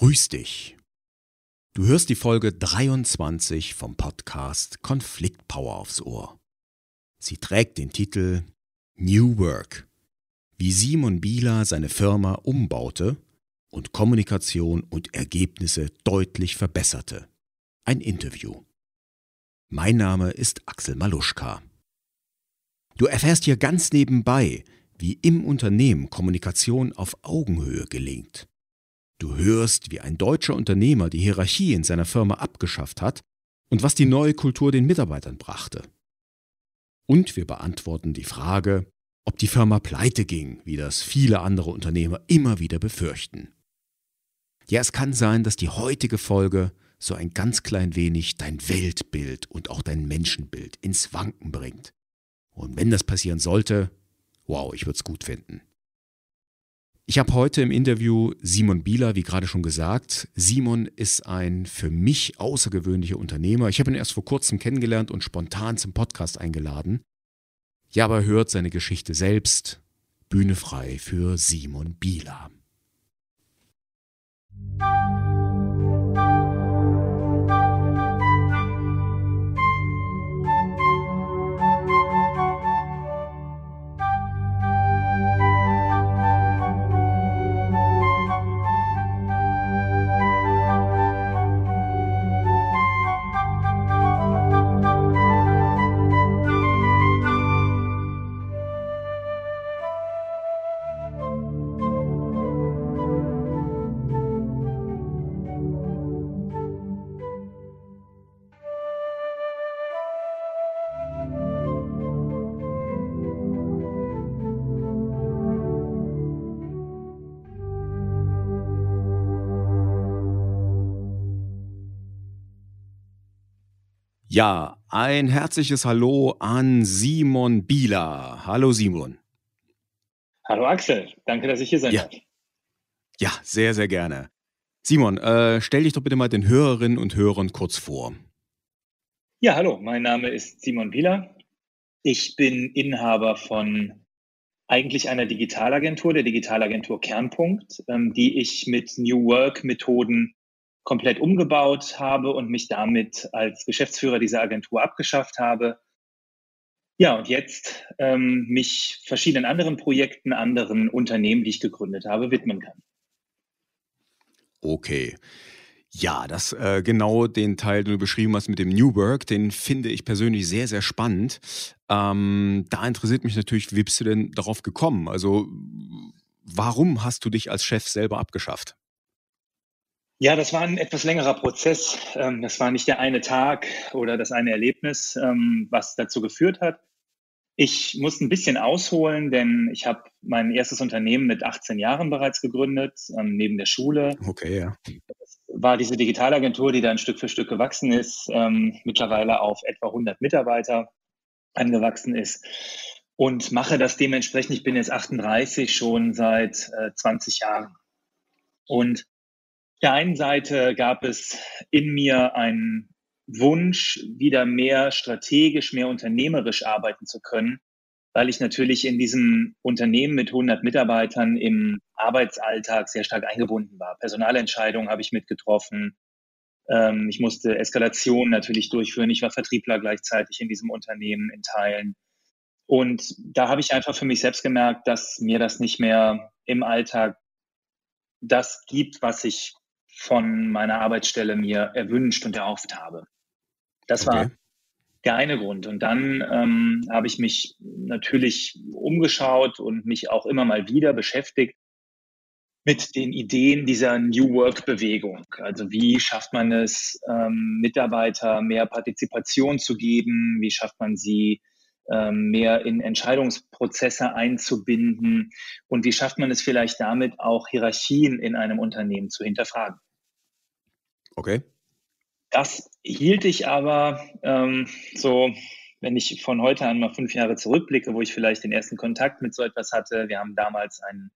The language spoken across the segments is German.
Grüß dich. Du hörst die Folge 23 vom Podcast Konfliktpower aufs Ohr. Sie trägt den Titel New Work. Wie Simon Bieler seine Firma umbaute und Kommunikation und Ergebnisse deutlich verbesserte. Ein Interview. Mein Name ist Axel Maluschka. Du erfährst hier ganz nebenbei, wie im Unternehmen Kommunikation auf Augenhöhe gelingt. Du hörst, wie ein deutscher Unternehmer die Hierarchie in seiner Firma abgeschafft hat und was die neue Kultur den Mitarbeitern brachte. Und wir beantworten die Frage, ob die Firma pleite ging, wie das viele andere Unternehmer immer wieder befürchten. Ja, es kann sein, dass die heutige Folge so ein ganz klein wenig dein Weltbild und auch dein Menschenbild ins Wanken bringt. Und wenn das passieren sollte, wow, ich würde es gut finden. Ich habe heute im Interview Simon Bieler, wie gerade schon gesagt. Simon ist ein für mich außergewöhnlicher Unternehmer. Ich habe ihn erst vor kurzem kennengelernt und spontan zum Podcast eingeladen. Ja, aber hört seine Geschichte selbst. Bühne frei für Simon Bieler. Ja, ein herzliches Hallo an Simon Bieler. Hallo Simon. Hallo Axel, danke, dass ich hier sein ja. darf. Ja, sehr, sehr gerne. Simon, äh, stell dich doch bitte mal den Hörerinnen und Hörern kurz vor. Ja, hallo, mein Name ist Simon Bieler. Ich bin Inhaber von eigentlich einer Digitalagentur, der Digitalagentur Kernpunkt, ähm, die ich mit New Work Methoden komplett umgebaut habe und mich damit als Geschäftsführer dieser Agentur abgeschafft habe. Ja, und jetzt ähm, mich verschiedenen anderen Projekten, anderen Unternehmen, die ich gegründet habe, widmen kann. Okay. Ja, das äh, genau den Teil, den du beschrieben hast mit dem New Work, den finde ich persönlich sehr, sehr spannend. Ähm, da interessiert mich natürlich, wie bist du denn darauf gekommen? Also, warum hast du dich als Chef selber abgeschafft? Ja, das war ein etwas längerer Prozess. Ähm, das war nicht der eine Tag oder das eine Erlebnis, ähm, was dazu geführt hat. Ich muss ein bisschen ausholen, denn ich habe mein erstes Unternehmen mit 18 Jahren bereits gegründet, ähm, neben der Schule. Okay, ja. Das war diese Digitalagentur, die dann Stück für Stück gewachsen ist, mittlerweile auf etwa 100 Mitarbeiter angewachsen ist und mache das dementsprechend. Ich bin jetzt 38 schon seit 20 äh, Jahren. Und der einen Seite gab es in mir einen Wunsch, wieder mehr strategisch, mehr unternehmerisch arbeiten zu können, weil ich natürlich in diesem Unternehmen mit 100 Mitarbeitern im Arbeitsalltag sehr stark eingebunden war. Personalentscheidungen habe ich mitgetroffen. Ähm, ich musste Eskalation natürlich durchführen. Ich war Vertriebler gleichzeitig in diesem Unternehmen in Teilen. Und da habe ich einfach für mich selbst gemerkt, dass mir das nicht mehr im Alltag das gibt, was ich von meiner Arbeitsstelle mir erwünscht und erhofft habe. Das okay. war der eine Grund. Und dann ähm, habe ich mich natürlich umgeschaut und mich auch immer mal wieder beschäftigt mit den Ideen dieser New Work-Bewegung. Also wie schafft man es, ähm, Mitarbeiter mehr Partizipation zu geben? Wie schafft man sie mehr in Entscheidungsprozesse einzubinden? Und wie schafft man es vielleicht damit auch Hierarchien in einem Unternehmen zu hinterfragen? Okay. Das hielt ich aber ähm, so, wenn ich von heute an mal fünf Jahre zurückblicke, wo ich vielleicht den ersten Kontakt mit so etwas hatte. Wir haben damals ein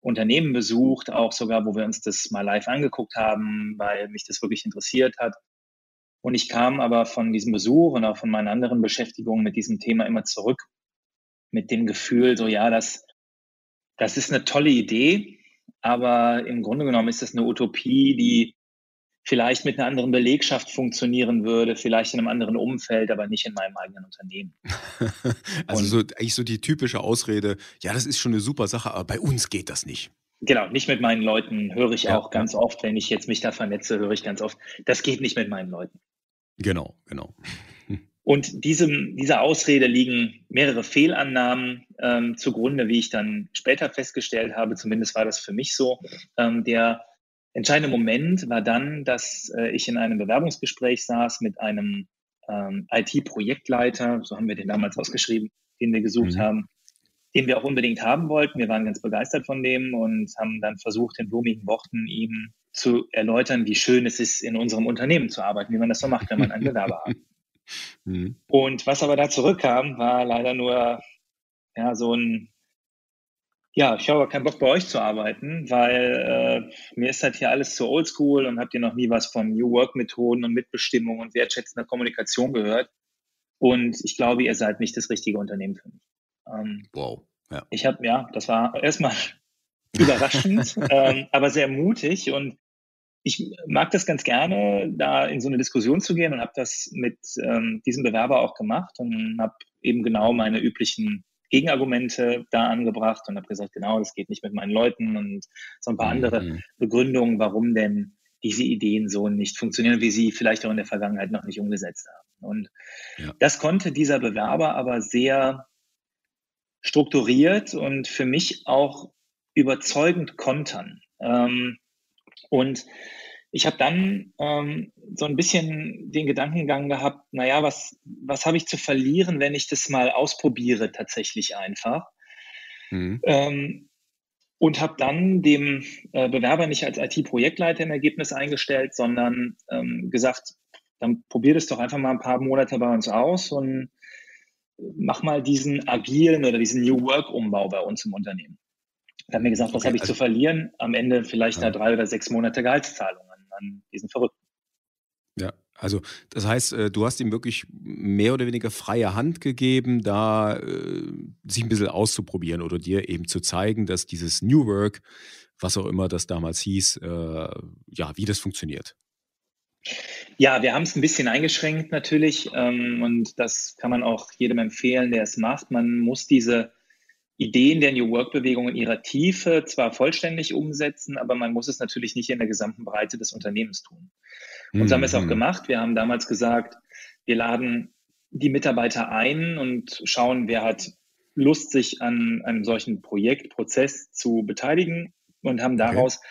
Unternehmen besucht, auch sogar, wo wir uns das mal live angeguckt haben, weil mich das wirklich interessiert hat. Und ich kam aber von diesem Besuch und auch von meinen anderen Beschäftigungen mit diesem Thema immer zurück mit dem Gefühl, so ja, das, das ist eine tolle Idee, aber im Grunde genommen ist das eine Utopie, die vielleicht mit einer anderen Belegschaft funktionieren würde, vielleicht in einem anderen Umfeld, aber nicht in meinem eigenen Unternehmen. also so, eigentlich so die typische Ausrede, ja, das ist schon eine super Sache, aber bei uns geht das nicht. Genau, nicht mit meinen Leuten höre ich ja, auch ganz oft, wenn ich jetzt mich da vernetze, höre ich ganz oft, das geht nicht mit meinen Leuten. Genau, genau. Und diesem, dieser Ausrede liegen mehrere Fehlannahmen ähm, zugrunde, wie ich dann später festgestellt habe, zumindest war das für mich so. Ähm, der entscheidende Moment war dann, dass äh, ich in einem Bewerbungsgespräch saß mit einem ähm, IT-Projektleiter, so haben wir den damals ausgeschrieben, den wir gesucht mhm. haben, den wir auch unbedingt haben wollten. Wir waren ganz begeistert von dem und haben dann versucht, in blumigen Worten ihm zu erläutern, wie schön es ist, in unserem Unternehmen zu arbeiten, wie man das so macht, wenn man einen Bewerber hat. Mhm. Und was aber da zurückkam, war leider nur ja, so ein ja, ich habe keinen Bock bei euch zu arbeiten, weil äh, mir ist halt hier alles zu oldschool und habt ihr noch nie was von New Work Methoden und Mitbestimmung und wertschätzender Kommunikation gehört. Und ich glaube, ihr seid nicht das richtige Unternehmen für mich. Ähm, wow. Ja. Ich habe, ja, das war erstmal überraschend, ähm, aber sehr mutig und ich mag das ganz gerne, da in so eine Diskussion zu gehen und habe das mit ähm, diesem Bewerber auch gemacht und habe eben genau meine üblichen Gegenargumente da angebracht und habe gesagt, genau, das geht nicht mit meinen Leuten und so ein paar mhm. andere Begründungen, warum denn diese Ideen so nicht funktionieren, wie sie vielleicht auch in der Vergangenheit noch nicht umgesetzt haben. Und ja. das konnte dieser Bewerber aber sehr strukturiert und für mich auch überzeugend kontern. Ähm, und ich habe dann ähm, so ein bisschen den Gedankengang gehabt, naja, was, was habe ich zu verlieren, wenn ich das mal ausprobiere, tatsächlich einfach. Mhm. Ähm, und habe dann dem äh, Bewerber nicht als IT-Projektleiter im Ergebnis eingestellt, sondern ähm, gesagt, dann probier das doch einfach mal ein paar Monate bei uns aus und mach mal diesen agilen oder diesen New Work-Umbau bei uns im Unternehmen. Da haben mir gesagt, was okay, habe ich also, zu verlieren? Am Ende vielleicht ja. da drei oder sechs Monate Gehaltszahlungen an diesen Verrückten. Ja, also das heißt, äh, du hast ihm wirklich mehr oder weniger freie Hand gegeben, da äh, sich ein bisschen auszuprobieren oder dir eben zu zeigen, dass dieses New Work, was auch immer das damals hieß, äh, ja, wie das funktioniert. Ja, wir haben es ein bisschen eingeschränkt natürlich ähm, und das kann man auch jedem empfehlen, der es macht. Man muss diese Ideen der New Work-Bewegung in ihrer Tiefe zwar vollständig umsetzen, aber man muss es natürlich nicht in der gesamten Breite des Unternehmens tun. Und so haben wir es auch mhm. gemacht. Wir haben damals gesagt, wir laden die Mitarbeiter ein und schauen, wer hat Lust, sich an einem solchen Projektprozess zu beteiligen und haben daraus okay.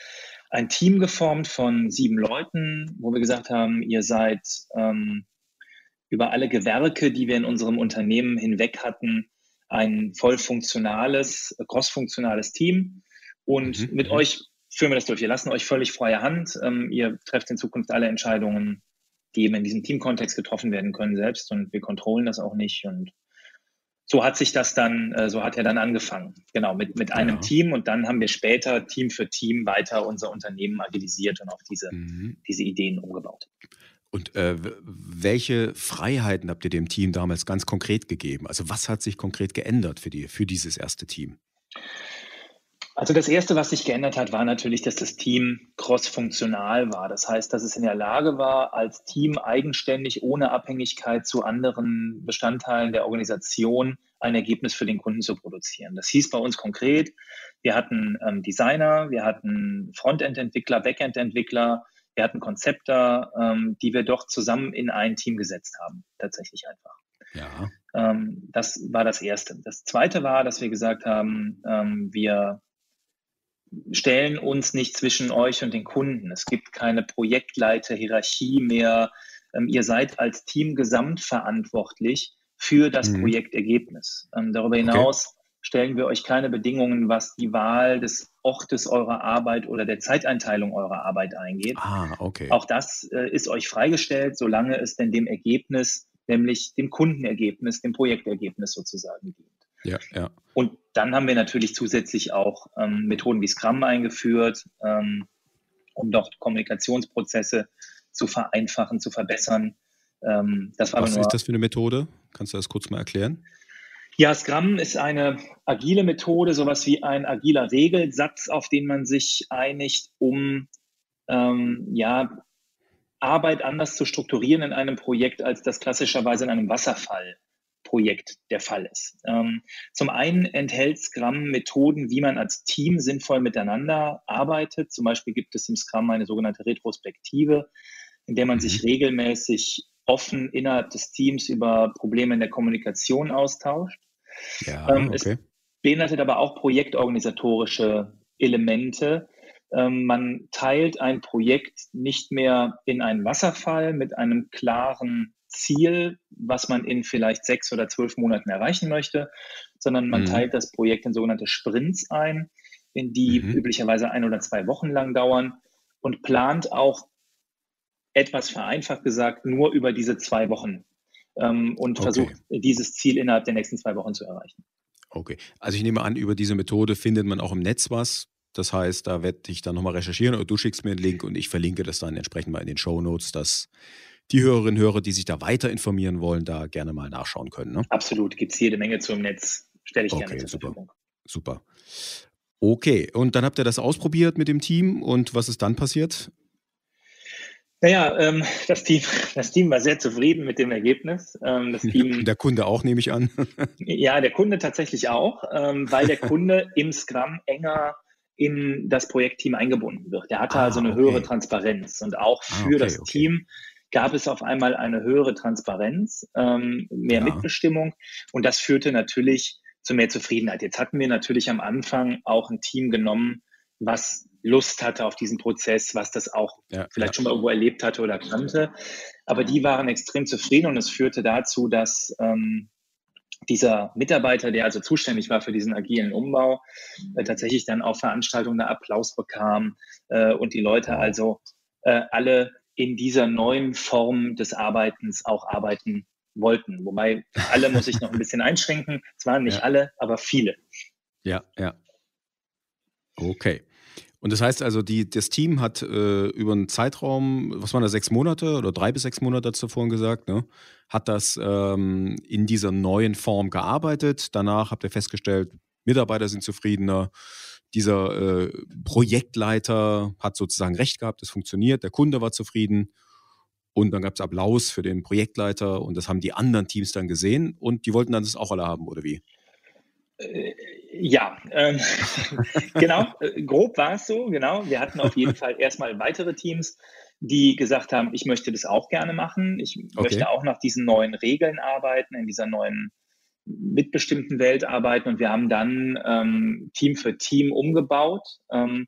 ein Team geformt von sieben Leuten, wo wir gesagt haben, ihr seid ähm, über alle Gewerke, die wir in unserem Unternehmen hinweg hatten, ein voll funktionales, crossfunktionales Team. Und mhm. mit mhm. euch führen wir das durch. Wir lassen euch völlig freie Hand. Ähm, ihr trefft in Zukunft alle Entscheidungen, die eben in diesem Teamkontext getroffen werden können selbst. Und wir kontrollen das auch nicht. Und so hat sich das dann, äh, so hat er dann angefangen. Genau, mit, mit einem ja. Team. Und dann haben wir später Team für Team weiter unser Unternehmen agilisiert und auf diese, mhm. diese Ideen umgebaut. Und äh, welche Freiheiten habt ihr dem Team damals ganz konkret gegeben? Also was hat sich konkret geändert für, die, für dieses erste Team? Also das Erste, was sich geändert hat, war natürlich, dass das Team cross-funktional war. Das heißt, dass es in der Lage war, als Team eigenständig, ohne Abhängigkeit zu anderen Bestandteilen der Organisation ein Ergebnis für den Kunden zu produzieren. Das hieß bei uns konkret, wir hatten ähm, Designer, wir hatten Frontend-Entwickler, Backend-Entwickler, wir hatten Konzepte, ähm, die wir doch zusammen in ein Team gesetzt haben, tatsächlich einfach. Ja. Ähm, das war das Erste. Das Zweite war, dass wir gesagt haben, ähm, wir stellen uns nicht zwischen euch und den Kunden. Es gibt keine Projektleiter-Hierarchie mehr. Ähm, ihr seid als Team gesamtverantwortlich für das mhm. Projektergebnis. Ähm, darüber hinaus okay. stellen wir euch keine Bedingungen, was die Wahl des Ortes eurer Arbeit oder der Zeiteinteilung eurer Arbeit eingeht. Ah, okay. Auch das äh, ist euch freigestellt, solange es denn dem Ergebnis, nämlich dem Kundenergebnis, dem Projektergebnis sozusagen dient. Ja, ja. Und dann haben wir natürlich zusätzlich auch ähm, Methoden wie Scrum eingeführt, ähm, um dort Kommunikationsprozesse zu vereinfachen, zu verbessern. Ähm, Was ist das für eine Methode? Kannst du das kurz mal erklären? Ja, Scrum ist eine agile Methode, sowas wie ein agiler Regelsatz, auf den man sich einigt, um ähm, ja, Arbeit anders zu strukturieren in einem Projekt, als das klassischerweise in einem Wasserfallprojekt der Fall ist. Ähm, zum einen enthält Scrum Methoden, wie man als Team sinnvoll miteinander arbeitet. Zum Beispiel gibt es im Scrum eine sogenannte Retrospektive, in der man mhm. sich regelmäßig offen innerhalb des Teams über Probleme in der Kommunikation austauscht. Ja, ähm, okay. Es beinhaltet aber auch projektorganisatorische Elemente, ähm, man teilt ein Projekt nicht mehr in einen Wasserfall mit einem klaren Ziel, was man in vielleicht sechs oder zwölf Monaten erreichen möchte, sondern man mhm. teilt das Projekt in sogenannte Sprints ein, in die mhm. üblicherweise ein oder zwei Wochen lang dauern und plant auch etwas vereinfacht gesagt nur über diese zwei Wochen ähm, und okay. versucht dieses Ziel innerhalb der nächsten zwei Wochen zu erreichen. Okay, also ich nehme an, über diese Methode findet man auch im Netz was. Das heißt, da werde ich dann nochmal recherchieren oder du schickst mir einen Link und ich verlinke das dann entsprechend mal in den Show Notes, dass die Hörerinnen und Hörer, die sich da weiter informieren wollen, da gerne mal nachschauen können. Ne? Absolut, gibt es jede Menge zu im Netz. Stelle ich okay, gerne zur super. Verfügung. Super. Okay, und dann habt ihr das ausprobiert mit dem Team und was ist dann passiert? Naja, ähm, das, Team, das Team war sehr zufrieden mit dem Ergebnis. Ähm, das Team, der Kunde auch, nehme ich an. ja, der Kunde tatsächlich auch, ähm, weil der Kunde im Scrum enger in das Projektteam eingebunden wird. Der hatte ah, also eine okay. höhere Transparenz und auch ah, für ah, okay, das okay. Team gab es auf einmal eine höhere Transparenz, ähm, mehr ja. Mitbestimmung und das führte natürlich zu mehr Zufriedenheit. Jetzt hatten wir natürlich am Anfang auch ein Team genommen, was Lust hatte auf diesen Prozess, was das auch ja, vielleicht ja. schon mal irgendwo erlebt hatte oder kannte. Aber die waren extrem zufrieden und es führte dazu, dass ähm, dieser Mitarbeiter, der also zuständig war für diesen agilen Umbau, äh, tatsächlich dann auf Veranstaltungen Applaus bekam äh, und die Leute also äh, alle in dieser neuen Form des Arbeitens auch arbeiten wollten. Wobei alle muss ich noch ein bisschen einschränken. Es waren nicht ja. alle, aber viele. Ja, ja. Okay. Und das heißt also, die, das Team hat äh, über einen Zeitraum, was waren da, sechs Monate oder drei bis sechs Monate, du vorhin gesagt, ne? hat das ähm, in dieser neuen Form gearbeitet. Danach habt ihr festgestellt, Mitarbeiter sind zufriedener. Dieser äh, Projektleiter hat sozusagen recht gehabt, es funktioniert, der Kunde war zufrieden. Und dann gab es Applaus für den Projektleiter und das haben die anderen Teams dann gesehen und die wollten dann das auch alle haben, oder wie? Äh, ja, ähm, genau, äh, grob war es so, genau. Wir hatten auf jeden Fall erstmal weitere Teams, die gesagt haben, ich möchte das auch gerne machen. Ich okay. möchte auch nach diesen neuen Regeln arbeiten, in dieser neuen mitbestimmten Welt arbeiten. Und wir haben dann ähm, Team für Team umgebaut, ähm,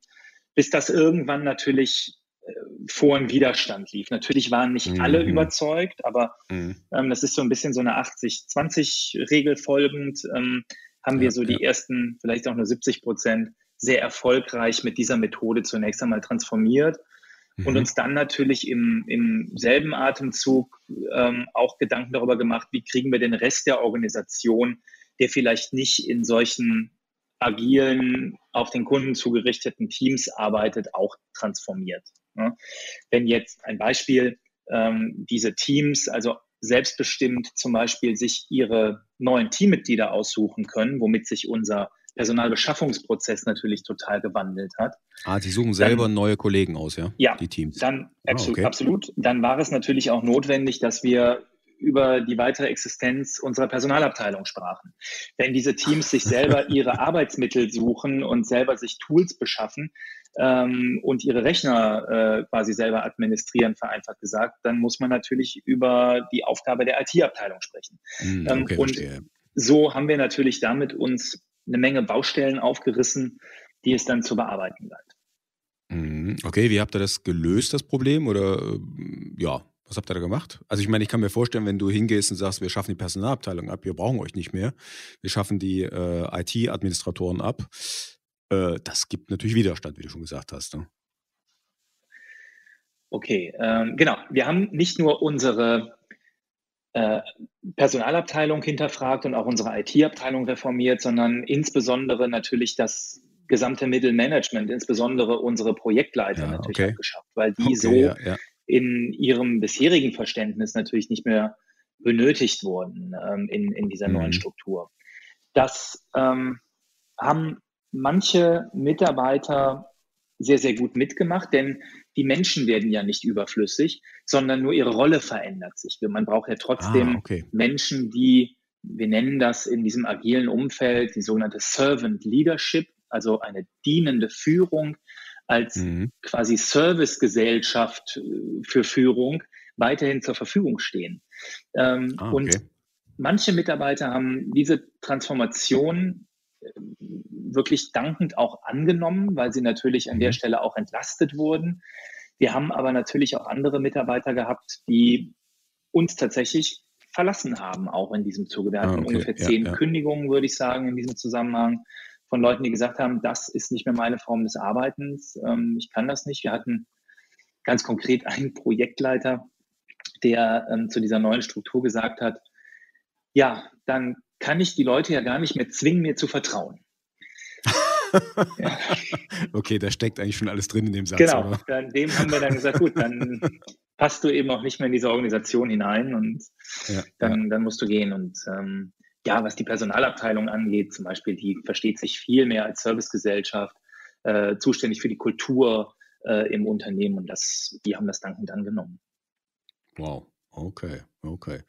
bis das irgendwann natürlich äh, vor einen Widerstand lief. Natürlich waren nicht mhm. alle überzeugt, aber mhm. ähm, das ist so ein bisschen so eine 80-20-Regel folgend. Haben ja, wir so ja. die ersten, vielleicht auch nur 70 Prozent, sehr erfolgreich mit dieser Methode zunächst einmal transformiert mhm. und uns dann natürlich im, im selben Atemzug ähm, auch Gedanken darüber gemacht, wie kriegen wir den Rest der Organisation, der vielleicht nicht in solchen agilen, auf den Kunden zugerichteten Teams arbeitet, auch transformiert. Ne? Wenn jetzt ein Beispiel, ähm, diese Teams, also selbstbestimmt zum Beispiel sich ihre neuen Teammitglieder aussuchen können, womit sich unser Personalbeschaffungsprozess natürlich total gewandelt hat. Ah, Sie suchen selber dann, neue Kollegen aus, ja? Ja, die Teams. Dann ah, okay. absolut. Dann war es natürlich auch notwendig, dass wir über die weitere Existenz unserer Personalabteilung sprachen. Wenn diese Teams sich selber ihre Arbeitsmittel suchen und selber sich Tools beschaffen, ähm, und ihre Rechner äh, quasi selber administrieren, vereinfacht gesagt, dann muss man natürlich über die Aufgabe der IT-Abteilung sprechen. Mm, okay, und verstehe. so haben wir natürlich damit uns eine Menge Baustellen aufgerissen, die es dann zu bearbeiten bleibt. Hm, okay, wie habt ihr das gelöst, das Problem? Oder äh, ja, was habt ihr da gemacht? Also ich meine, ich kann mir vorstellen, wenn du hingehst und sagst, wir schaffen die Personalabteilung ab, wir brauchen euch nicht mehr, wir schaffen die äh, IT-Administratoren ab, äh, das gibt natürlich Widerstand, wie du schon gesagt hast. Ne? Okay, ähm, genau. Wir haben nicht nur unsere äh, Personalabteilung hinterfragt und auch unsere IT-Abteilung reformiert, sondern insbesondere natürlich das gesamte Mittelmanagement, insbesondere unsere Projektleiter ja, natürlich okay. geschafft, weil die okay, so ja, ja. In ihrem bisherigen Verständnis natürlich nicht mehr benötigt wurden ähm, in, in dieser mhm. neuen Struktur. Das ähm, haben manche Mitarbeiter sehr, sehr gut mitgemacht, denn die Menschen werden ja nicht überflüssig, sondern nur ihre Rolle verändert sich. Man braucht ja trotzdem ah, okay. Menschen, die, wir nennen das in diesem agilen Umfeld, die sogenannte Servant Leadership, also eine dienende Führung als mhm. quasi Servicegesellschaft äh, für Führung weiterhin zur Verfügung stehen. Ähm, ah, okay. Und manche Mitarbeiter haben diese Transformation äh, wirklich dankend auch angenommen, weil sie natürlich an der mhm. Stelle auch entlastet wurden. Wir haben aber natürlich auch andere Mitarbeiter gehabt, die uns tatsächlich verlassen haben, auch in diesem Zuge. Wir hatten ah, okay. ungefähr zehn ja, ja. Kündigungen, würde ich sagen, in diesem Zusammenhang von Leuten, die gesagt haben, das ist nicht mehr meine Form des Arbeitens, ähm, ich kann das nicht. Wir hatten ganz konkret einen Projektleiter, der ähm, zu dieser neuen Struktur gesagt hat, ja, dann kann ich die Leute ja gar nicht mehr zwingen, mir zu vertrauen. ja. Okay, da steckt eigentlich schon alles drin in dem Satz. Genau, dann, dem haben wir dann gesagt, gut, dann passt du eben auch nicht mehr in diese Organisation hinein und ja, dann, ja. dann musst du gehen. Und ähm, ja, was die Personalabteilung angeht, zum Beispiel, die versteht sich viel mehr als Servicegesellschaft, äh, zuständig für die Kultur äh, im Unternehmen und das, die haben das dankend angenommen. Wow. Okay, okay.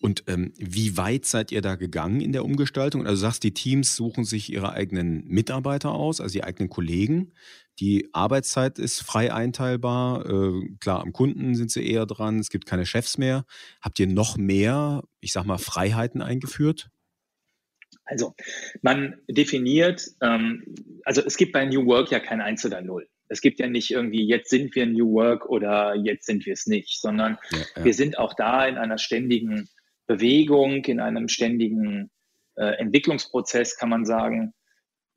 Und ähm, wie weit seid ihr da gegangen in der Umgestaltung? Also sagst, die Teams suchen sich ihre eigenen Mitarbeiter aus, also die eigenen Kollegen. Die Arbeitszeit ist frei einteilbar. Äh, klar, am Kunden sind sie eher dran. Es gibt keine Chefs mehr. Habt ihr noch mehr, ich sag mal, Freiheiten eingeführt? Also, man definiert, ähm, also es gibt bei New Work ja kein Eins oder Null. Es gibt ja nicht irgendwie, jetzt sind wir New Work oder jetzt sind wir es nicht, sondern ja, ja. wir sind auch da in einer ständigen Bewegung, in einem ständigen äh, Entwicklungsprozess, kann man sagen,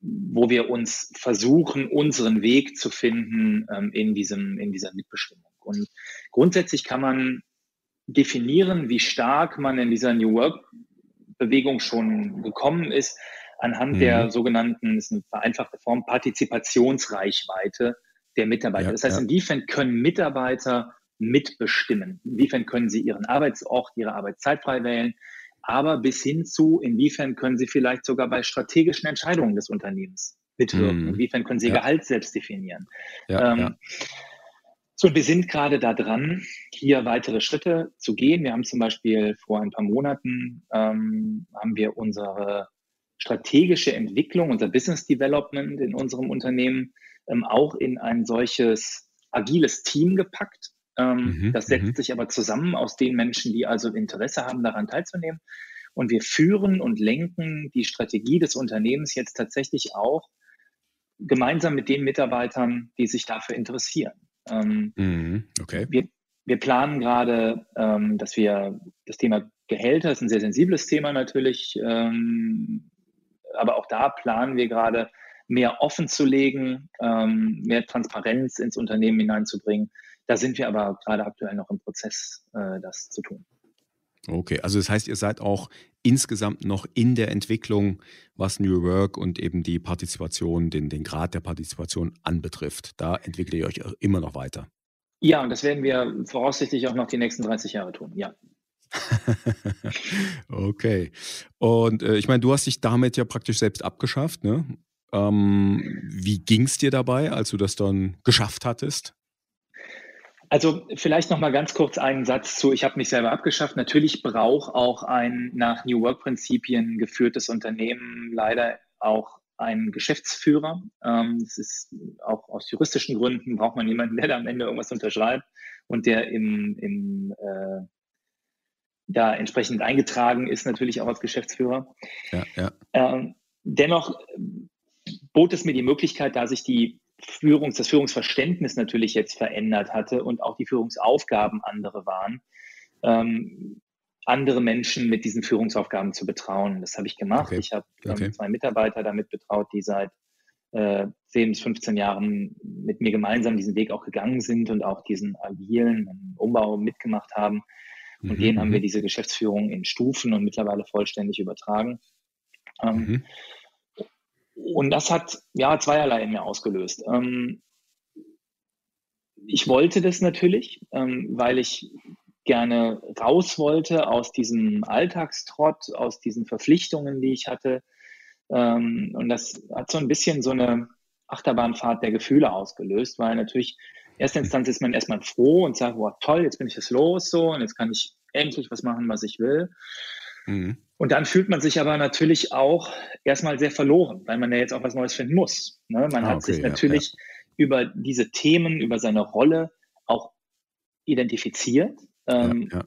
wo wir uns versuchen, unseren Weg zu finden ähm, in, diesem, in dieser Mitbestimmung. Und grundsätzlich kann man definieren, wie stark man in dieser New Work Bewegung schon gekommen ist, anhand mhm. der sogenannten, das ist eine vereinfachte Form, Partizipationsreichweite der Mitarbeiter. Ja, das heißt, ja. inwiefern können Mitarbeiter mitbestimmen? Inwiefern können sie ihren Arbeitsort, ihre Arbeitszeit frei wählen? Aber bis hin zu, inwiefern können sie vielleicht sogar bei strategischen Entscheidungen des Unternehmens mitwirken? Mhm. Inwiefern können sie ja. Gehalt selbst definieren? Ähm, so, wir sind gerade da dran, hier weitere Schritte zu gehen. Wir haben zum Beispiel vor ein paar Monaten ähm, haben wir unsere strategische Entwicklung, unser Business Development in unserem Unternehmen ähm, auch in ein solches agiles Team gepackt. Ähm, mhm, das setzt mhm. sich aber zusammen aus den Menschen, die also Interesse haben, daran teilzunehmen. Und wir führen und lenken die Strategie des Unternehmens jetzt tatsächlich auch gemeinsam mit den Mitarbeitern, die sich dafür interessieren. Ähm, mhm, okay. Wir, wir planen gerade, ähm, dass wir das Thema Gehälter ist ein sehr sensibles Thema natürlich, ähm, aber auch da planen wir gerade mehr offen zu legen, ähm, mehr Transparenz ins Unternehmen hineinzubringen. Da sind wir aber gerade aktuell noch im Prozess, äh, das zu tun. Okay, also das heißt, ihr seid auch insgesamt noch in der Entwicklung, was New Work und eben die Partizipation, den, den Grad der Partizipation anbetrifft. Da entwickelt ihr euch immer noch weiter. Ja, und das werden wir voraussichtlich auch noch die nächsten 30 Jahre tun, ja. okay. Und äh, ich meine, du hast dich damit ja praktisch selbst abgeschafft, ne? Ähm, wie ging es dir dabei, als du das dann geschafft hattest? Also vielleicht noch mal ganz kurz einen Satz zu, ich habe mich selber abgeschafft. Natürlich braucht auch ein nach New Work-Prinzipien geführtes Unternehmen leider auch einen Geschäftsführer. Ähm, das ist auch aus juristischen Gründen braucht man jemanden, der da am Ende irgendwas unterschreibt und der im, im äh, da entsprechend eingetragen ist, natürlich auch als Geschäftsführer. Ja, ja. Ähm, dennoch bot es mir die Möglichkeit, da sich die Führungs-, das Führungsverständnis natürlich jetzt verändert hatte und auch die Führungsaufgaben andere waren, ähm, andere Menschen mit diesen Führungsaufgaben zu betrauen. Das habe ich gemacht. Okay. Ich habe ähm, okay. zwei Mitarbeiter damit betraut, die seit äh, 10 bis 15 Jahren mit mir gemeinsam diesen Weg auch gegangen sind und auch diesen agilen Umbau mitgemacht haben. Und mhm. denen haben wir mhm. diese Geschäftsführung in Stufen und mittlerweile vollständig übertragen. Ähm, mhm. Und das hat ja zweierlei in mir ausgelöst. Ähm, ich wollte das natürlich, ähm, weil ich gerne raus wollte aus diesem Alltagstrott, aus diesen Verpflichtungen, die ich hatte, Ähm, und das hat so ein bisschen so eine Achterbahnfahrt der Gefühle ausgelöst, weil natürlich erste Instanz ist man erstmal froh und sagt, wow, toll, jetzt bin ich es los so und jetzt kann ich endlich was machen, was ich will. Mhm. Und dann fühlt man sich aber natürlich auch erstmal sehr verloren, weil man ja jetzt auch was Neues finden muss. Ne? Man ah, hat okay, sich natürlich ja, ja. über diese Themen, über seine Rolle auch identifiziert. Ähm, ja,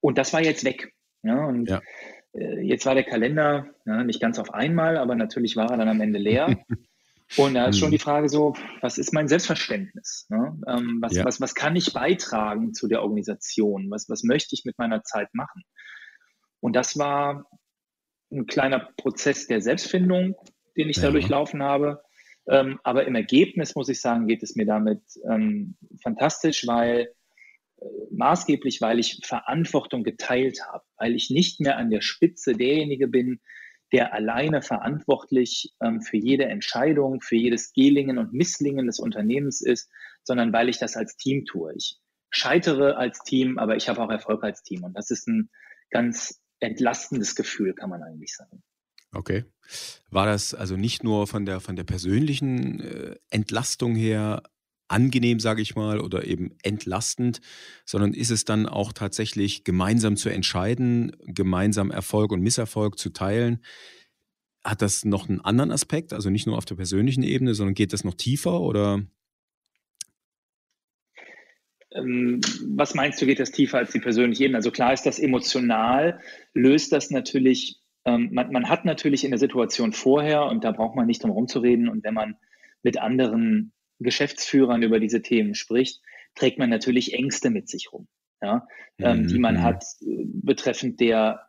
und das war jetzt weg. Ja? Und äh, jetzt war der Kalender nicht ganz auf einmal, aber natürlich war er dann am Ende leer. Und da ist schon mhm. die Frage so, was ist mein Selbstverständnis? Ne? Ähm, was, ja. was, was kann ich beitragen zu der Organisation? Was, was möchte ich mit meiner Zeit machen? Und das war ein kleiner Prozess der Selbstfindung, den ich ja. da durchlaufen habe. Ähm, aber im Ergebnis muss ich sagen, geht es mir damit ähm, fantastisch, weil äh, maßgeblich, weil ich Verantwortung geteilt habe, weil ich nicht mehr an der Spitze derjenige bin, der alleine verantwortlich ähm, für jede Entscheidung, für jedes Gelingen und Misslingen des Unternehmens ist, sondern weil ich das als Team tue. Ich scheitere als Team, aber ich habe auch Erfolg als Team. Und das ist ein ganz entlastendes Gefühl, kann man eigentlich sagen. Okay. War das also nicht nur von der, von der persönlichen äh, Entlastung her angenehm, sage ich mal, oder eben entlastend, sondern ist es dann auch tatsächlich gemeinsam zu entscheiden, gemeinsam Erfolg und Misserfolg zu teilen? Hat das noch einen anderen Aspekt, also nicht nur auf der persönlichen Ebene, sondern geht das noch tiefer oder? Ähm, was meinst du, geht das tiefer als die persönliche Ebene? Also klar ist das emotional, löst das natürlich, ähm, man, man, hat natürlich in der Situation vorher, und da braucht man nicht drum rumzureden, und wenn man mit anderen Geschäftsführern über diese Themen spricht, trägt man natürlich Ängste mit sich rum, ja, ähm, die man mhm. hat äh, betreffend der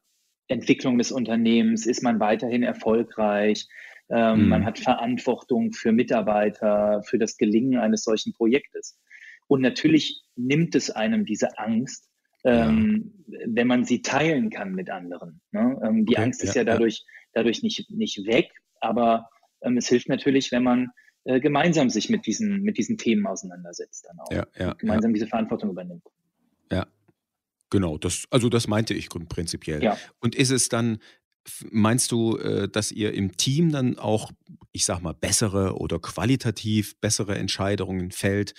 Entwicklung des Unternehmens. Ist man weiterhin erfolgreich? Ähm, mhm. Man hat Verantwortung für Mitarbeiter, für das Gelingen eines solchen Projektes. Und natürlich nimmt es einem diese Angst, ähm, ja. wenn man sie teilen kann mit anderen. Ne? Ähm, die okay, Angst ist ja, ja dadurch, ja. dadurch nicht, nicht weg, aber ähm, es hilft natürlich, wenn man äh, gemeinsam sich mit diesen, mit diesen Themen auseinandersetzt dann auch. Gemeinsam diese Verantwortung übernimmt. Ja, genau. Das, also das meinte ich grundprinzipiell. Und ist es dann, meinst du, äh, dass ihr im Team dann auch, ich sag mal, bessere oder qualitativ bessere Entscheidungen fällt,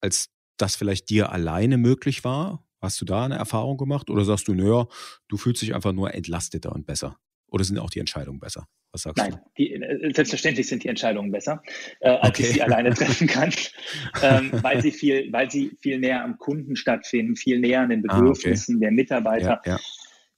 als das vielleicht dir alleine möglich war? Hast du da eine Erfahrung gemacht? Oder sagst du, naja, du fühlst dich einfach nur entlasteter und besser? Oder sind auch die Entscheidungen besser? Was sagst Nein, du? Die, äh, selbstverständlich sind die Entscheidungen besser, äh, als okay. ich sie alleine treffen kann, ähm, weil, sie viel, weil sie viel näher am Kunden stattfinden, viel näher an den Bedürfnissen ah, okay. der Mitarbeiter. Ja, ja.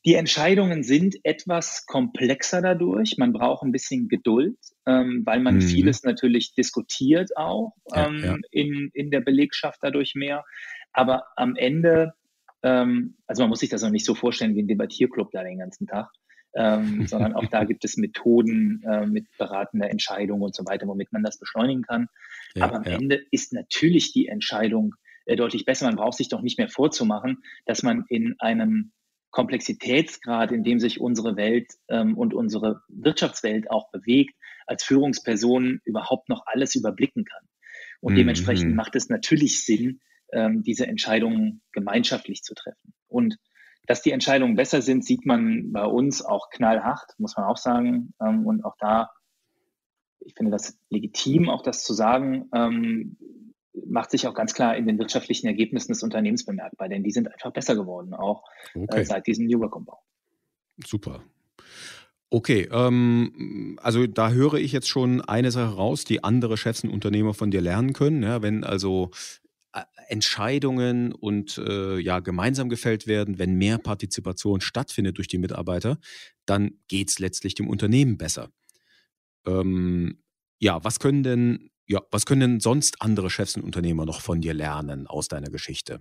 Die Entscheidungen sind etwas komplexer dadurch. Man braucht ein bisschen Geduld, ähm, weil man mhm. vieles natürlich diskutiert auch ähm, ja, In, in der Belegschaft dadurch mehr. Aber am Ende, ähm, also man muss sich das auch nicht so vorstellen wie ein Debattierclub da den ganzen Tag ähm, sondern auch da gibt es Methoden äh, mit beratender Entscheidung und so weiter, womit man das beschleunigen kann. Ja, Aber am ja. Ende ist natürlich die Entscheidung äh, deutlich besser. Man braucht sich doch nicht mehr vorzumachen, dass man in einem Komplexitätsgrad, in dem sich unsere Welt ähm, und unsere Wirtschaftswelt auch bewegt, als Führungsperson überhaupt noch alles überblicken kann. Und mhm. dementsprechend macht es natürlich Sinn, ähm, diese Entscheidungen gemeinschaftlich zu treffen. Und dass die Entscheidungen besser sind, sieht man bei uns auch knallhart, muss man auch sagen. Ähm, und auch da, ich finde das legitim, auch das zu sagen, ähm, macht sich auch ganz klar in den wirtschaftlichen Ergebnissen des Unternehmens bemerkbar, denn die sind einfach besser geworden, auch äh, okay. seit diesem New Work-Umbau. Super. Okay, ähm, also da höre ich jetzt schon eine Sache raus, die andere Chefs und Unternehmer von dir lernen können. Ja, wenn also Entscheidungen und äh, ja gemeinsam gefällt werden, wenn mehr Partizipation stattfindet durch die Mitarbeiter, dann geht es letztlich dem Unternehmen besser. Ähm, ja, was können denn ja, was können denn sonst andere Chefs und Unternehmer noch von dir lernen aus deiner Geschichte?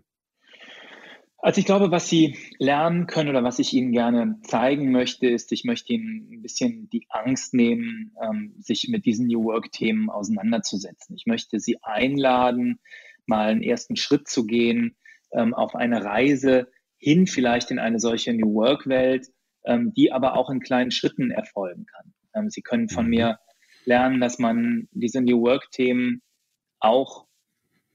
Also ich glaube, was Sie lernen können oder was ich Ihnen gerne zeigen möchte, ist, ich möchte Ihnen ein bisschen die Angst nehmen, ähm, sich mit diesen New Work-Themen auseinanderzusetzen. Ich möchte Sie einladen, mal einen ersten Schritt zu gehen ähm, auf eine Reise hin vielleicht in eine solche New Work-Welt, ähm, die aber auch in kleinen Schritten erfolgen kann. Sie können von mhm. mir lernen, dass man diese New Work-Themen auch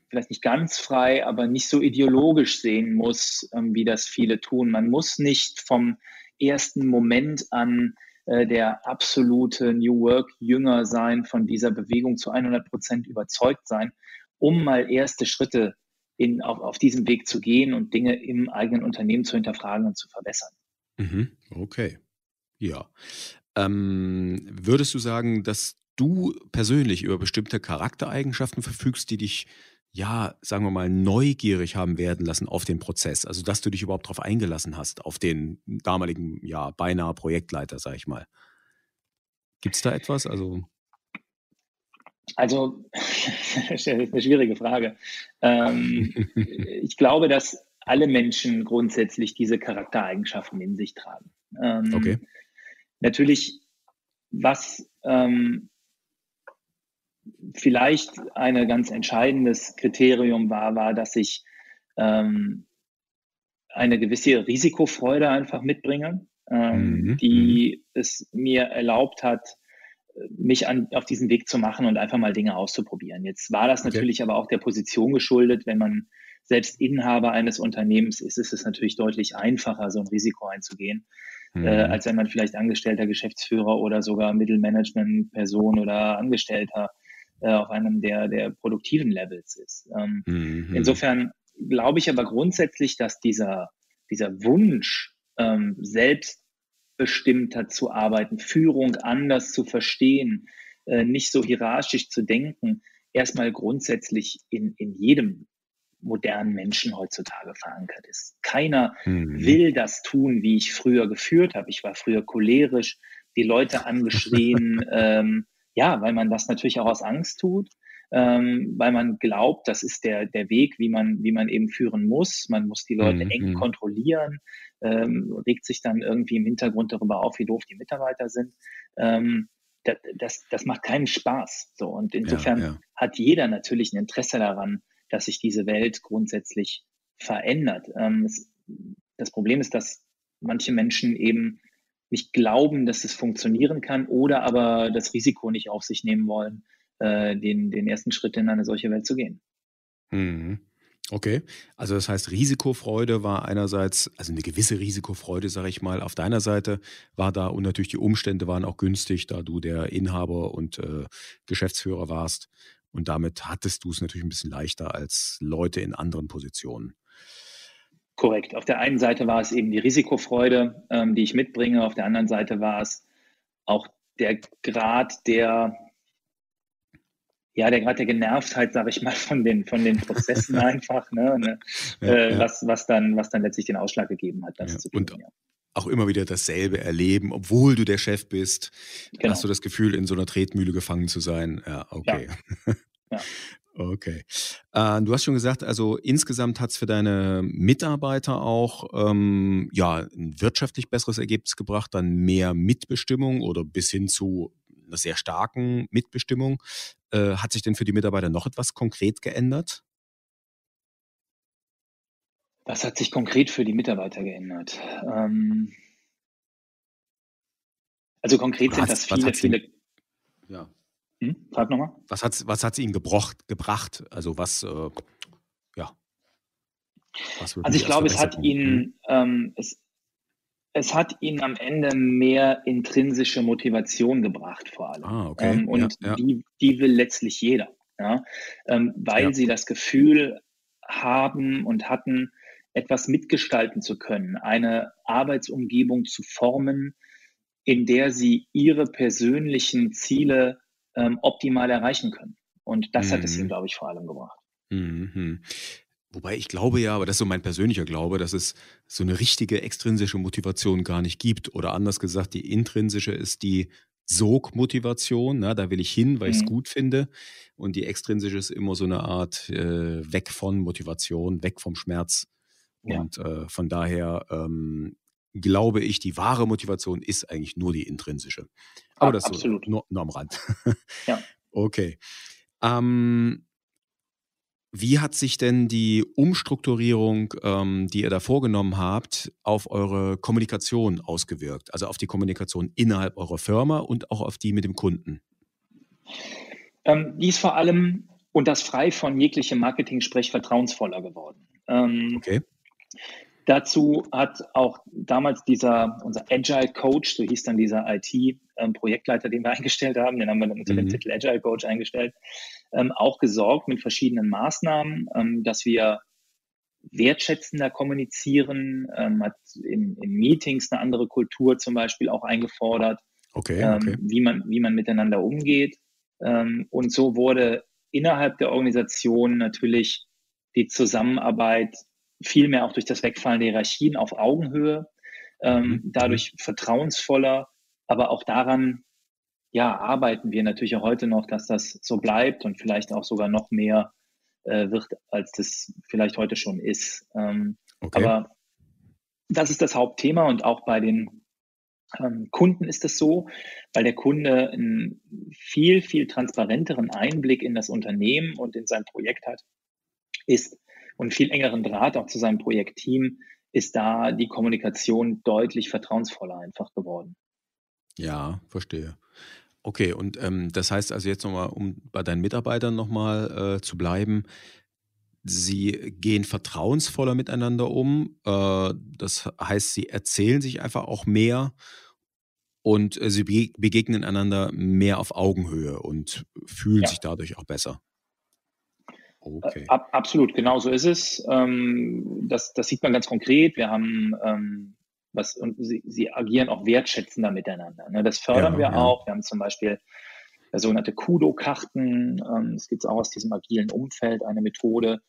vielleicht nicht ganz frei, aber nicht so ideologisch sehen muss, ähm, wie das viele tun. Man muss nicht vom ersten Moment an äh, der absolute New Work-Jünger sein, von dieser Bewegung zu 100 Prozent überzeugt sein, um mal erste Schritte in, auf, auf diesem Weg zu gehen und Dinge im eigenen Unternehmen zu hinterfragen und zu verbessern. Mhm. Okay. Ja. Ähm, würdest du sagen, dass du persönlich über bestimmte Charaktereigenschaften verfügst, die dich, ja, sagen wir mal, neugierig haben werden lassen auf den Prozess? Also, dass du dich überhaupt darauf eingelassen hast, auf den damaligen, ja, beinahe Projektleiter, sag ich mal. Gibt es da etwas? Also. Also, das ist eine schwierige Frage. Ähm, ich glaube, dass alle Menschen grundsätzlich diese Charaktereigenschaften in sich tragen. Ähm, okay. Natürlich, was ähm, vielleicht ein ganz entscheidendes Kriterium war, war, dass ich ähm, eine gewisse Risikofreude einfach mitbringe, ähm, mhm. die mhm. es mir erlaubt hat, mich an, auf diesen Weg zu machen und einfach mal Dinge auszuprobieren. Jetzt war das okay. natürlich aber auch der Position geschuldet, wenn man selbst Inhaber eines Unternehmens ist, ist es natürlich deutlich einfacher, so ein Risiko einzugehen, mhm. äh, als wenn man vielleicht Angestellter, Geschäftsführer oder sogar Mittelmanagement-Person oder Angestellter äh, auf einem der, der produktiven Levels ist. Ähm, mhm. Insofern glaube ich aber grundsätzlich, dass dieser, dieser Wunsch, ähm, selbstbestimmter zu arbeiten, Führung anders zu verstehen, äh, nicht so hierarchisch zu denken, erstmal grundsätzlich in, in jedem modernen Menschen heutzutage verankert ist. Keiner mhm. will das tun, wie ich früher geführt habe. Ich war früher cholerisch, die Leute angeschrien, ähm, ja, weil man das natürlich auch aus Angst tut, ähm, weil man glaubt, das ist der, der Weg, wie man, wie man eben führen muss. Man muss die Leute mhm. eng kontrollieren, ähm, regt sich dann irgendwie im Hintergrund darüber auf, wie doof die Mitarbeiter sind. Ähm, das, das, das macht keinen Spaß. So, und insofern ja, ja. hat jeder natürlich ein Interesse daran, dass sich diese Welt grundsätzlich verändert. Ähm, es, das Problem ist, dass manche Menschen eben nicht glauben, dass es funktionieren kann oder aber das Risiko nicht auf sich nehmen wollen, äh, den, den ersten Schritt in eine solche Welt zu gehen. Mhm. Okay, also das heißt, Risikofreude war einerseits, also eine gewisse Risikofreude, sage ich mal, auf deiner Seite war da und natürlich die Umstände waren auch günstig, da du der Inhaber und äh, Geschäftsführer warst. Und damit hattest du es natürlich ein bisschen leichter als Leute in anderen Positionen. Korrekt. Auf der einen Seite war es eben die Risikofreude, ähm, die ich mitbringe. Auf der anderen Seite war es auch der Grad der, ja, der Grad der Genervtheit, sage ich mal, von den, von den Prozessen einfach, ne, ne ja, äh, ja. Was, was, dann, was dann letztlich den Ausschlag gegeben hat, das ja. zu tun. Und auch immer wieder dasselbe erleben, obwohl du der Chef bist. Genau. Hast du das Gefühl, in so einer Tretmühle gefangen zu sein? Ja, okay. Ja. Okay. Äh, du hast schon gesagt, also insgesamt hat es für deine Mitarbeiter auch ähm, ja, ein wirtschaftlich besseres Ergebnis gebracht, dann mehr Mitbestimmung oder bis hin zu einer sehr starken Mitbestimmung. Äh, hat sich denn für die Mitarbeiter noch etwas konkret geändert? Was hat sich konkret für die Mitarbeiter geändert? Ähm, also konkret sind das viele, viele. Ja. Hm? Frag nochmal. Was hat es was hat's Ihnen gebrocht, gebracht? Also was, äh, ja. Was also ich glaube, es hat Ihnen, ähm, es, es hat Ihnen am Ende mehr intrinsische Motivation gebracht, vor allem. Ah, okay. Ähm, und ja, ja. Die, die will letztlich jeder. Ja? Ähm, weil ja. sie das Gefühl haben und hatten, etwas mitgestalten zu können, eine Arbeitsumgebung zu formen, in der sie ihre persönlichen Ziele ähm, optimal erreichen können. Und das mhm. hat es mhm. glaube ich, vor allem gebracht. Mhm. Wobei ich glaube ja, aber das ist so mein persönlicher Glaube, dass es so eine richtige extrinsische Motivation gar nicht gibt. Oder anders gesagt, die intrinsische ist die Sogmotivation, ne? da will ich hin, weil ich es mhm. gut finde. Und die extrinsische ist immer so eine Art äh, weg von Motivation, weg vom Schmerz. Und äh, von daher ähm, glaube ich, die wahre Motivation ist eigentlich nur die intrinsische. Aber ja, das ist so nur, nur, am Rand. ja. Okay. Ähm, wie hat sich denn die Umstrukturierung, ähm, die ihr da vorgenommen habt, auf eure Kommunikation ausgewirkt? Also auf die Kommunikation innerhalb eurer Firma und auch auf die mit dem Kunden? Ähm, die ist vor allem und das frei von jeglichem Marketing-Sprech vertrauensvoller geworden. Ähm, okay. Dazu hat auch damals dieser, unser Agile Coach, so hieß dann dieser IT-Projektleiter, den wir eingestellt haben, den haben wir dann unter mhm. dem Titel Agile Coach eingestellt, ähm, auch gesorgt mit verschiedenen Maßnahmen, ähm, dass wir wertschätzender kommunizieren, ähm, hat in, in, Meetings eine andere Kultur zum Beispiel auch eingefordert, okay, ähm, okay. wie, man, wie man miteinander umgeht. Ähm, und so wurde innerhalb der Organisation natürlich die Zusammenarbeit viel mehr auch durch das Wegfallen der Hierarchien auf Augenhöhe, ähm, mhm. dadurch vertrauensvoller, aber auch daran, ja, arbeiten wir natürlich auch heute noch, dass das so bleibt und vielleicht auch sogar noch mehr äh, wird, als das vielleicht heute schon ist. Ähm, okay. Aber das ist das Hauptthema und auch bei den ähm, Kunden ist es so, weil der Kunde einen viel, viel transparenteren Einblick in das Unternehmen und in sein Projekt hat, ist und viel engeren Draht auch zu seinem Projektteam, ist da die Kommunikation deutlich vertrauensvoller einfach geworden. Ja, verstehe. Okay, und ähm, das heißt also jetzt nochmal, um bei deinen Mitarbeitern nochmal äh, zu bleiben, sie gehen vertrauensvoller miteinander um. Äh, das heißt, sie erzählen sich einfach auch mehr und äh, sie begegnen einander mehr auf Augenhöhe und fühlen ja. sich dadurch auch besser. Okay. Ab, absolut, genau so ist es. Ähm, das, das sieht man ganz konkret. Wir haben ähm, was und sie, sie agieren auch wertschätzender miteinander. Ne? Das fördern ja, wir ja. auch. Wir haben zum Beispiel äh, sogenannte Kudo-Karten. Ähm, es gibt auch aus diesem agilen Umfeld eine Methode,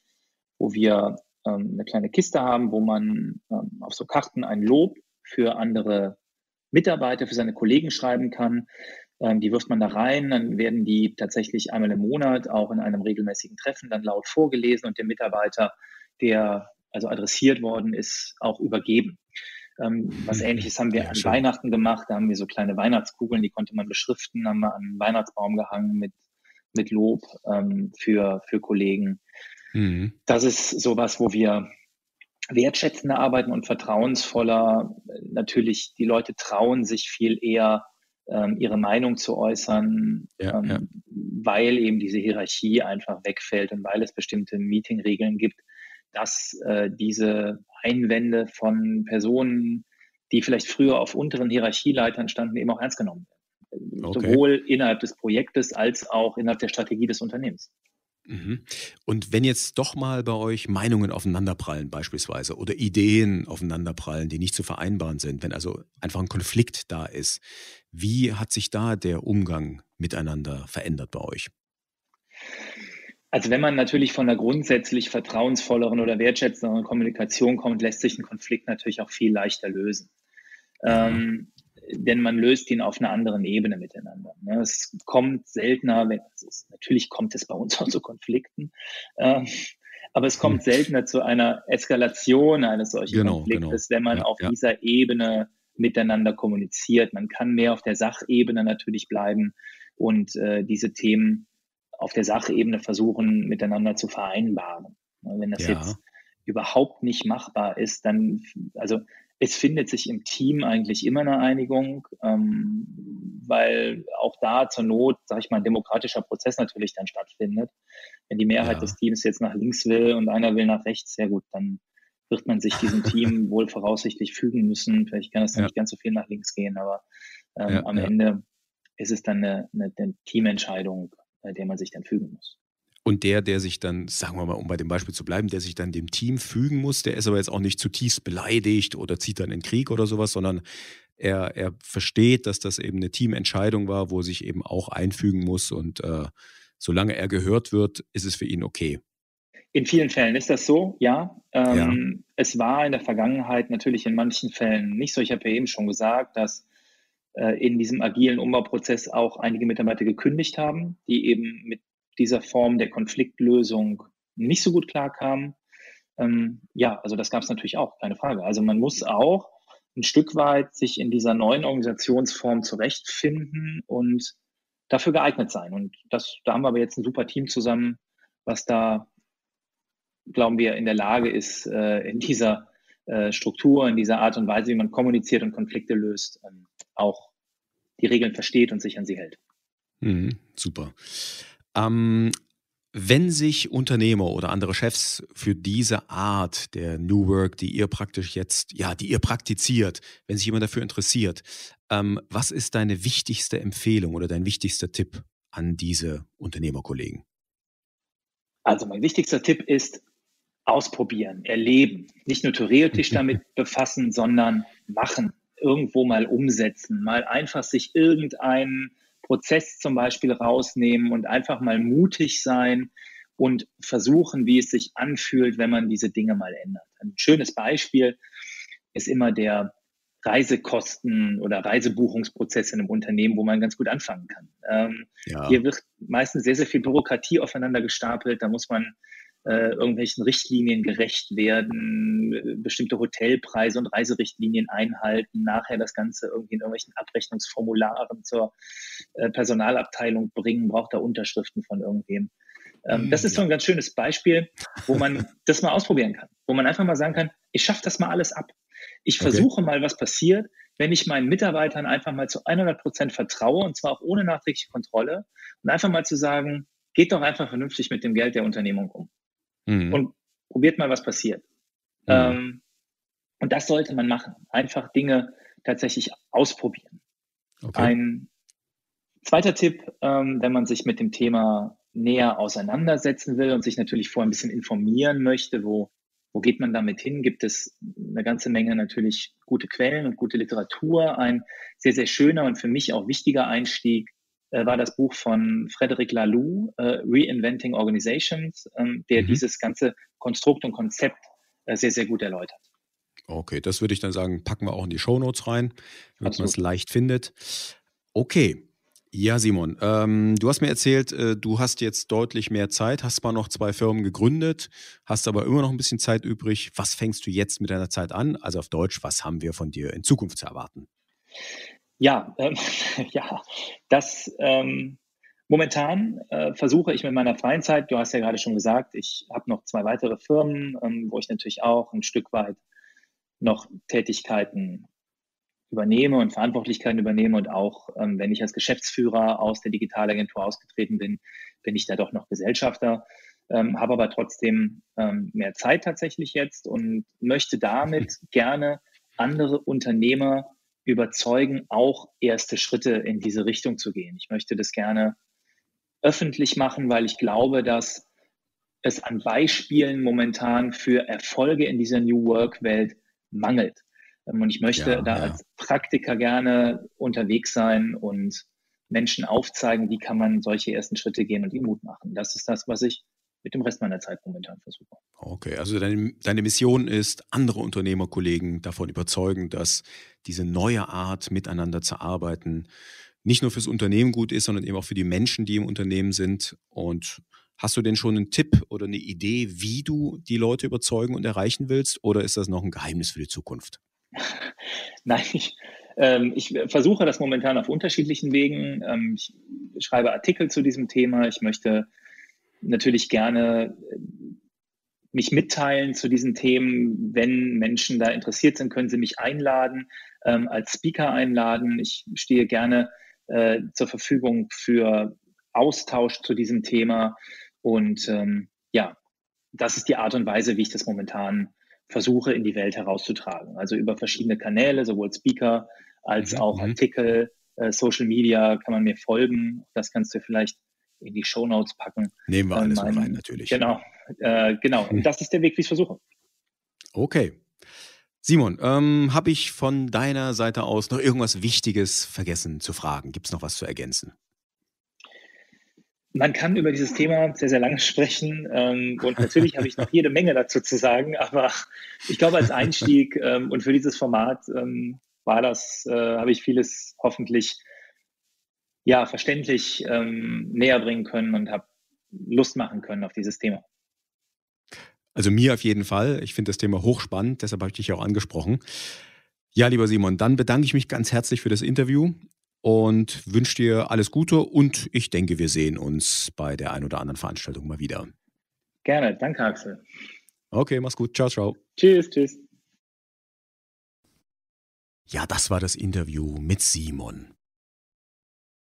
wo wir ähm, eine kleine Kiste haben, wo man ähm, auf so Karten ein Lob für andere Mitarbeiter, für seine Kollegen schreiben kann. Ähm, die wirft man da rein, dann werden die tatsächlich einmal im Monat auch in einem regelmäßigen Treffen dann laut vorgelesen und dem Mitarbeiter, der also adressiert worden ist, auch übergeben. Ähm, was mhm. ähnliches haben wir ja, an schön. Weihnachten gemacht. Da haben wir so kleine Weihnachtskugeln, die konnte man beschriften, haben wir an einen Weihnachtsbaum gehangen mit, mit Lob ähm, für, für Kollegen. Mhm. Das ist sowas, wo wir wertschätzender arbeiten und vertrauensvoller. Natürlich, die Leute trauen sich viel eher, ähm, ihre Meinung zu äußern, ja, ähm, ja. weil eben diese Hierarchie einfach wegfällt und weil es bestimmte Meetingregeln gibt, dass äh, diese Einwände von Personen, die vielleicht früher auf unteren Hierarchieleitern standen, eben auch ernst genommen werden. Okay. Sowohl innerhalb des Projektes als auch innerhalb der Strategie des Unternehmens. Mhm. Und wenn jetzt doch mal bei euch Meinungen aufeinanderprallen beispielsweise oder Ideen aufeinanderprallen, die nicht zu vereinbaren sind, wenn also einfach ein Konflikt da ist, wie hat sich da der Umgang miteinander verändert bei euch? Also wenn man natürlich von einer grundsätzlich vertrauensvolleren oder wertschätzenderen Kommunikation kommt, lässt sich ein Konflikt natürlich auch viel leichter lösen. Ähm, denn man löst ihn auf einer anderen Ebene miteinander. Ne? Es kommt seltener, wenn, also es, natürlich kommt es bei uns auch zu Konflikten, äh, aber es kommt hm. seltener zu einer Eskalation eines solchen genau, Konfliktes, genau. wenn man ja, auf ja. dieser Ebene miteinander kommuniziert. Man kann mehr auf der Sachebene natürlich bleiben und äh, diese Themen auf der Sachebene versuchen, miteinander zu vereinbaren. Ne? Wenn das ja. jetzt überhaupt nicht machbar ist, dann, also es findet sich im Team eigentlich immer eine Einigung, ähm, weil auch da zur Not, sage ich mal, ein demokratischer Prozess natürlich dann stattfindet. Wenn die Mehrheit ja. des Teams jetzt nach links will und einer will nach rechts, sehr gut, dann wird man sich diesem Team wohl voraussichtlich fügen müssen. Vielleicht kann es ja. nicht ganz so viel nach links gehen, aber ähm, ja, am Ende ist es dann eine, eine, eine Teamentscheidung, der man sich dann fügen muss. Und der, der sich dann, sagen wir mal, um bei dem Beispiel zu bleiben, der sich dann dem Team fügen muss, der ist aber jetzt auch nicht zutiefst beleidigt oder zieht dann in Krieg oder sowas, sondern er, er versteht, dass das eben eine Teamentscheidung war, wo er sich eben auch einfügen muss. Und äh, solange er gehört wird, ist es für ihn okay. In vielen Fällen ist das so, ja. Ähm, ja. Es war in der Vergangenheit natürlich in manchen Fällen nicht so. Ich habe ja eben schon gesagt, dass äh, in diesem agilen Umbauprozess auch einige Mitarbeiter gekündigt haben, die eben mit dieser Form der Konfliktlösung nicht so gut klarkamen. Ähm, ja, also das gab es natürlich auch, keine Frage. Also man muss auch ein Stück weit sich in dieser neuen Organisationsform zurechtfinden und dafür geeignet sein. Und das, da haben wir aber jetzt ein super Team zusammen, was da, glauben wir, in der Lage ist, äh, in dieser äh, Struktur, in dieser Art und Weise, wie man kommuniziert und Konflikte löst, ähm, auch die Regeln versteht und sich an sie hält. Mhm, super. Ähm, Wenn sich Unternehmer oder andere Chefs für diese Art der New Work, die ihr praktisch jetzt, ja, die ihr praktiziert, wenn sich jemand dafür interessiert, ähm, was ist deine wichtigste Empfehlung oder dein wichtigster Tipp an diese Unternehmerkollegen? Also mein wichtigster Tipp ist ausprobieren, erleben, nicht nur theoretisch damit befassen, sondern machen, irgendwo mal umsetzen, mal einfach sich irgendeinen Prozess zum Beispiel rausnehmen und einfach mal mutig sein und versuchen, wie es sich anfühlt, wenn man diese Dinge mal ändert. Ein schönes Beispiel ist immer der Reisekosten oder Reisebuchungsprozess in einem Unternehmen, wo man ganz gut anfangen kann. Ähm, ja. Hier wird meistens sehr, sehr viel Bürokratie aufeinander gestapelt. Da muss man äh, irgendwelchen Richtlinien gerecht werden, äh, bestimmte Hotelpreise und Reiserichtlinien einhalten, nachher das Ganze irgendwie in irgendwelchen Abrechnungsformularen zur äh, Personalabteilung bringen, braucht da Unterschriften von irgendwem. Ähm, das ist so ein ganz schönes Beispiel, wo man das mal ausprobieren kann, wo man einfach mal sagen kann, ich schaffe das mal alles ab. Ich okay. versuche mal, was passiert, wenn ich meinen Mitarbeitern einfach mal zu 100 Prozent vertraue und zwar auch ohne nachträgliche Kontrolle und einfach mal zu sagen, geht doch einfach vernünftig mit dem Geld der Unternehmung um mhm. und probiert mal, was passiert. Mhm. Ähm, und das sollte man machen. Einfach Dinge tatsächlich ausprobieren. Okay. Ein zweiter Tipp, ähm, wenn man sich mit dem Thema näher auseinandersetzen will und sich natürlich vorher ein bisschen informieren möchte, wo, wo geht man damit hin, gibt es eine ganze Menge natürlich gute Quellen und gute Literatur. Ein sehr, sehr schöner und für mich auch wichtiger Einstieg war das Buch von Frederic Laloux, äh, Reinventing Organizations, ähm, der mhm. dieses ganze Konstrukt und Konzept äh, sehr, sehr gut erläutert. Okay, das würde ich dann sagen, packen wir auch in die Show Notes rein, damit man es leicht findet. Okay, ja, Simon, ähm, du hast mir erzählt, äh, du hast jetzt deutlich mehr Zeit, hast zwar noch zwei Firmen gegründet, hast aber immer noch ein bisschen Zeit übrig. Was fängst du jetzt mit deiner Zeit an? Also auf Deutsch, was haben wir von dir in Zukunft zu erwarten? Ja, ähm, ja, das ähm, momentan äh, versuche ich mit meiner freien Zeit, du hast ja gerade schon gesagt, ich habe noch zwei weitere Firmen, ähm, wo ich natürlich auch ein Stück weit noch Tätigkeiten übernehme und Verantwortlichkeiten übernehme und auch ähm, wenn ich als Geschäftsführer aus der Digitalagentur ausgetreten bin, bin ich da doch noch Gesellschafter, ähm, habe aber trotzdem ähm, mehr Zeit tatsächlich jetzt und möchte damit gerne andere Unternehmer überzeugen, auch erste Schritte in diese Richtung zu gehen. Ich möchte das gerne öffentlich machen, weil ich glaube, dass es an Beispielen momentan für Erfolge in dieser New Work-Welt mangelt. Ähm, und ich möchte ja, da ja. als Praktiker gerne unterwegs sein und Menschen aufzeigen, wie kann man solche ersten Schritte gehen und ihnen Mut machen. Das ist das, was ich mit dem Rest meiner Zeit momentan versuche. Okay, also deine, deine Mission ist, andere Unternehmerkollegen davon überzeugen, dass diese neue Art, miteinander zu arbeiten, nicht nur fürs Unternehmen gut ist, sondern eben auch für die Menschen, die im Unternehmen sind. Und hast du denn schon einen Tipp oder eine Idee, wie du die Leute überzeugen und erreichen willst? Oder ist das noch ein Geheimnis für die Zukunft? Nein, ich, ähm, ich versuche das momentan auf unterschiedlichen Wegen. Ähm, ich schreibe Artikel zu diesem Thema. Ich möchte natürlich gerne äh, mich mitteilen zu diesen Themen. Wenn Menschen da interessiert sind, können sie mich einladen, ähm, als Speaker einladen. Ich stehe gerne äh, zur Verfügung für Austausch zu diesem Thema. Und ähm, ja, das ist die Art und Weise, wie ich das momentan versuche, in die Welt herauszutragen. Also über verschiedene Kanäle, sowohl Speaker als mhm. auch mhm. Artikel, äh, Social Media kann man mir folgen. Das kannst du vielleicht in die Show Notes packen. Nehmen wir alles mein, rein, natürlich. Genau, äh, genau. Und das ist der Weg, wie ich es versuche. Okay. Simon, ähm, habe ich von deiner Seite aus noch irgendwas Wichtiges vergessen zu fragen? Gibt es noch was zu ergänzen? Man kann über dieses Thema sehr, sehr lange sprechen ähm, und natürlich habe ich noch jede Menge dazu zu sagen, aber ich glaube, als Einstieg ähm, und für dieses Format ähm, war das, äh, habe ich vieles hoffentlich ja, verständlich ähm, näher bringen können und habe Lust machen können auf dieses Thema. Also mir auf jeden Fall. Ich finde das Thema hochspannend, deshalb habe ich dich auch angesprochen. Ja, lieber Simon, dann bedanke ich mich ganz herzlich für das Interview und wünsche dir alles Gute und ich denke, wir sehen uns bei der ein oder anderen Veranstaltung mal wieder. Gerne, danke Axel. Okay, mach's gut. Ciao, ciao. Tschüss, tschüss. Ja, das war das Interview mit Simon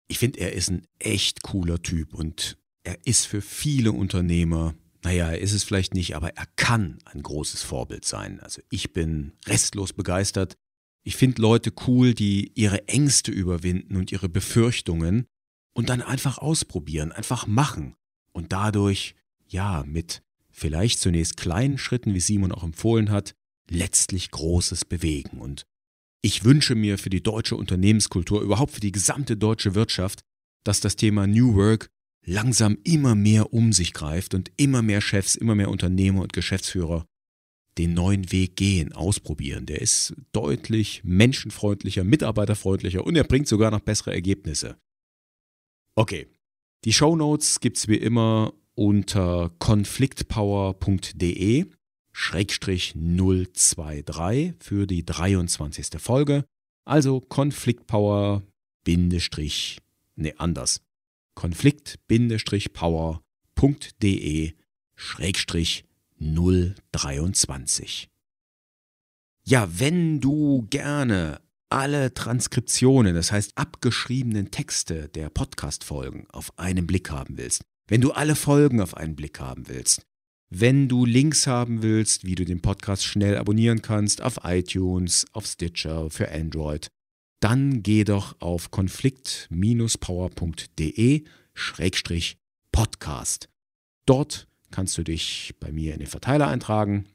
ich finde, er ist ein echt cooler Typ und er ist für viele Unternehmer, naja, er ist es vielleicht nicht, aber er kann ein großes Vorbild sein. Also ich bin restlos begeistert. Ich finde Leute cool, die ihre Ängste überwinden und ihre Befürchtungen und dann einfach ausprobieren, einfach machen und dadurch, ja, mit vielleicht zunächst kleinen Schritten, wie Simon auch empfohlen hat, letztlich Großes bewegen. Und ich wünsche mir für die deutsche Unternehmenskultur, überhaupt für die gesamte deutsche Wirtschaft, dass das Thema New Work langsam immer mehr um sich greift und immer mehr Chefs, immer mehr Unternehmer und Geschäftsführer den neuen Weg gehen, ausprobieren. Der ist deutlich menschenfreundlicher, mitarbeiterfreundlicher und er bringt sogar noch bessere Ergebnisse. Okay, die Show Notes gibt's wie immer unter konfliktpower.de Schrägstrich 023 für die 23. Folge. Also Konfliktpower Bindestrich, ne anders. Konflikt-power.de Schrägstrich 023. Ja, wenn du gerne alle Transkriptionen, das heißt abgeschriebenen Texte der Podcast-Folgen auf einen Blick haben willst, wenn du alle Folgen auf einen Blick haben willst, wenn du Links haben willst, wie du den Podcast schnell abonnieren kannst auf iTunes, auf Stitcher für Android, dann geh doch auf konflikt-power.de-podcast. Dort kannst du dich bei mir in den Verteiler eintragen.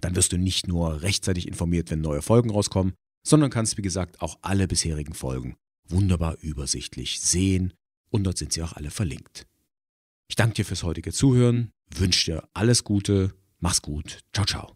Dann wirst du nicht nur rechtzeitig informiert, wenn neue Folgen rauskommen, sondern kannst, wie gesagt, auch alle bisherigen Folgen wunderbar übersichtlich sehen und dort sind sie auch alle verlinkt. Ich danke dir fürs heutige Zuhören, wünsche dir alles Gute, mach's gut, ciao, ciao.